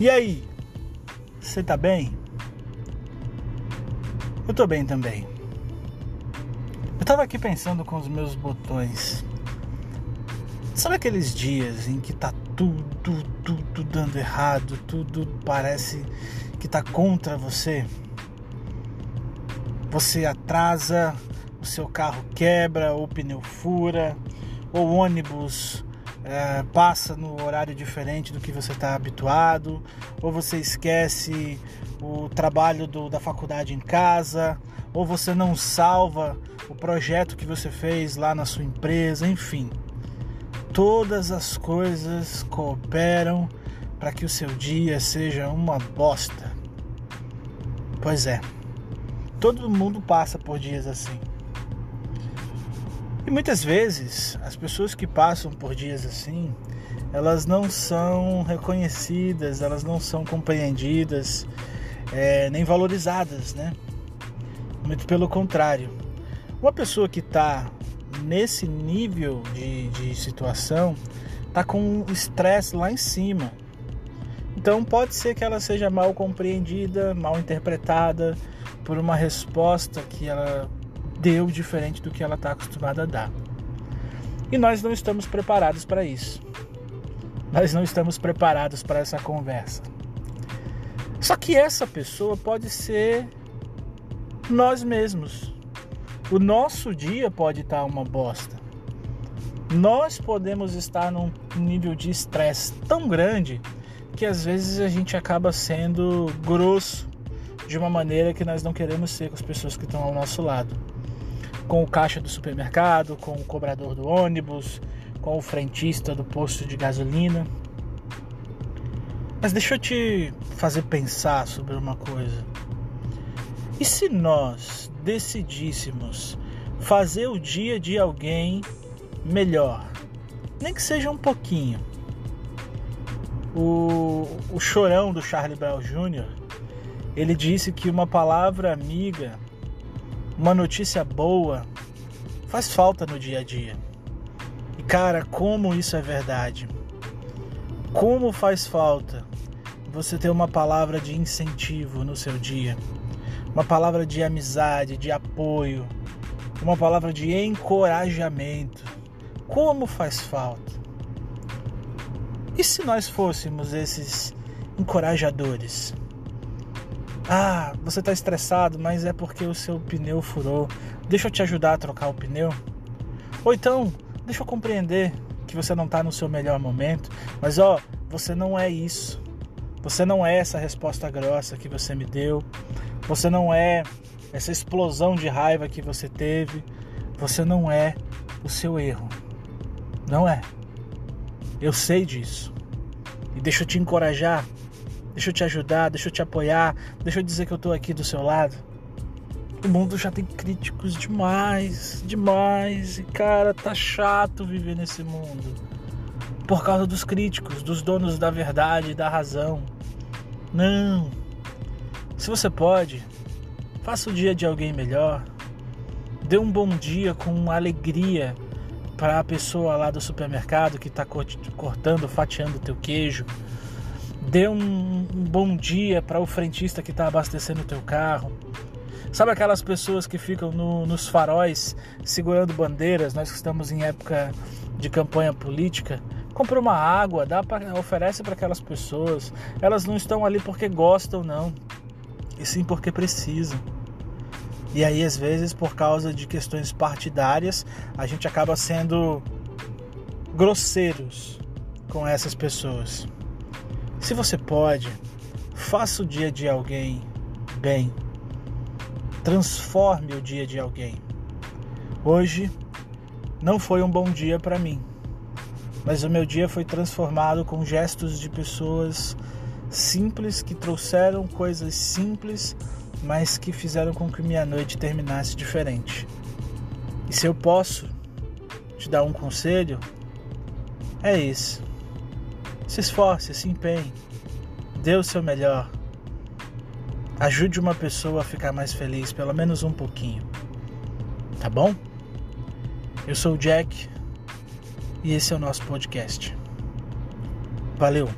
E aí? Você tá bem? Eu tô bem também. Eu tava aqui pensando com os meus botões. Sabe aqueles dias em que tá tudo, tudo dando errado, tudo parece que tá contra você? Você atrasa, o seu carro quebra, ou o pneu fura, ou o ônibus é, passa no horário diferente do que você está habituado, ou você esquece o trabalho do, da faculdade em casa, ou você não salva o projeto que você fez lá na sua empresa, enfim. Todas as coisas cooperam para que o seu dia seja uma bosta. Pois é, todo mundo passa por dias assim. E muitas vezes as pessoas que passam por dias assim, elas não são reconhecidas, elas não são compreendidas, é, nem valorizadas, né? Muito pelo contrário. Uma pessoa que está nesse nível de, de situação está com estresse lá em cima. Então pode ser que ela seja mal compreendida, mal interpretada por uma resposta que ela deu diferente do que ela está acostumada a dar. E nós não estamos preparados para isso. Nós não estamos preparados para essa conversa. Só que essa pessoa pode ser nós mesmos. O nosso dia pode estar uma bosta. Nós podemos estar num nível de estresse tão grande que às vezes a gente acaba sendo grosso de uma maneira que nós não queremos ser com as pessoas que estão ao nosso lado com o caixa do supermercado, com o cobrador do ônibus, com o frentista do posto de gasolina. Mas deixa eu te fazer pensar sobre uma coisa. E se nós decidíssemos fazer o dia de alguém melhor, nem que seja um pouquinho? O, o chorão do Charlie Brown Jr., ele disse que uma palavra amiga uma notícia boa faz falta no dia a dia. E cara, como isso é verdade. Como faz falta você ter uma palavra de incentivo no seu dia, uma palavra de amizade, de apoio, uma palavra de encorajamento. Como faz falta. E se nós fôssemos esses encorajadores? Ah, você está estressado, mas é porque o seu pneu furou. Deixa eu te ajudar a trocar o pneu. Ou então, deixa eu compreender que você não está no seu melhor momento, mas ó, você não é isso. Você não é essa resposta grossa que você me deu. Você não é essa explosão de raiva que você teve. Você não é o seu erro. Não é. Eu sei disso. E deixa eu te encorajar deixa eu te ajudar, deixa eu te apoiar, deixa eu dizer que eu tô aqui do seu lado. O mundo já tem críticos demais, demais, e cara, tá chato viver nesse mundo. Por causa dos críticos, dos donos da verdade e da razão. Não. Se você pode, faça o dia de alguém melhor. Dê um bom dia com alegria para a pessoa lá do supermercado que está cortando, fatiando o teu queijo Dê um, bom dia para o frentista que está abastecendo o teu carro. Sabe aquelas pessoas que ficam no, nos faróis segurando bandeiras? Nós que estamos em época de campanha política. Compra uma água, dá pra, oferece para aquelas pessoas. Elas não estão ali porque gostam, não, e sim porque precisam. E aí, às vezes, por causa de questões partidárias, a gente acaba sendo grosseiros com essas pessoas. Se você pode, faça o dia de alguém bem. Transforme o dia de alguém. Hoje não foi um bom dia para mim, mas o meu dia foi transformado com gestos de pessoas simples que trouxeram coisas simples, mas que fizeram com que minha noite terminasse diferente. E se eu posso te dar um conselho, é isso. Se esforce, se empenhe, dê o seu melhor. Ajude uma pessoa a ficar mais feliz, pelo menos um pouquinho. Tá bom? Eu sou o Jack e esse é o nosso podcast. Valeu!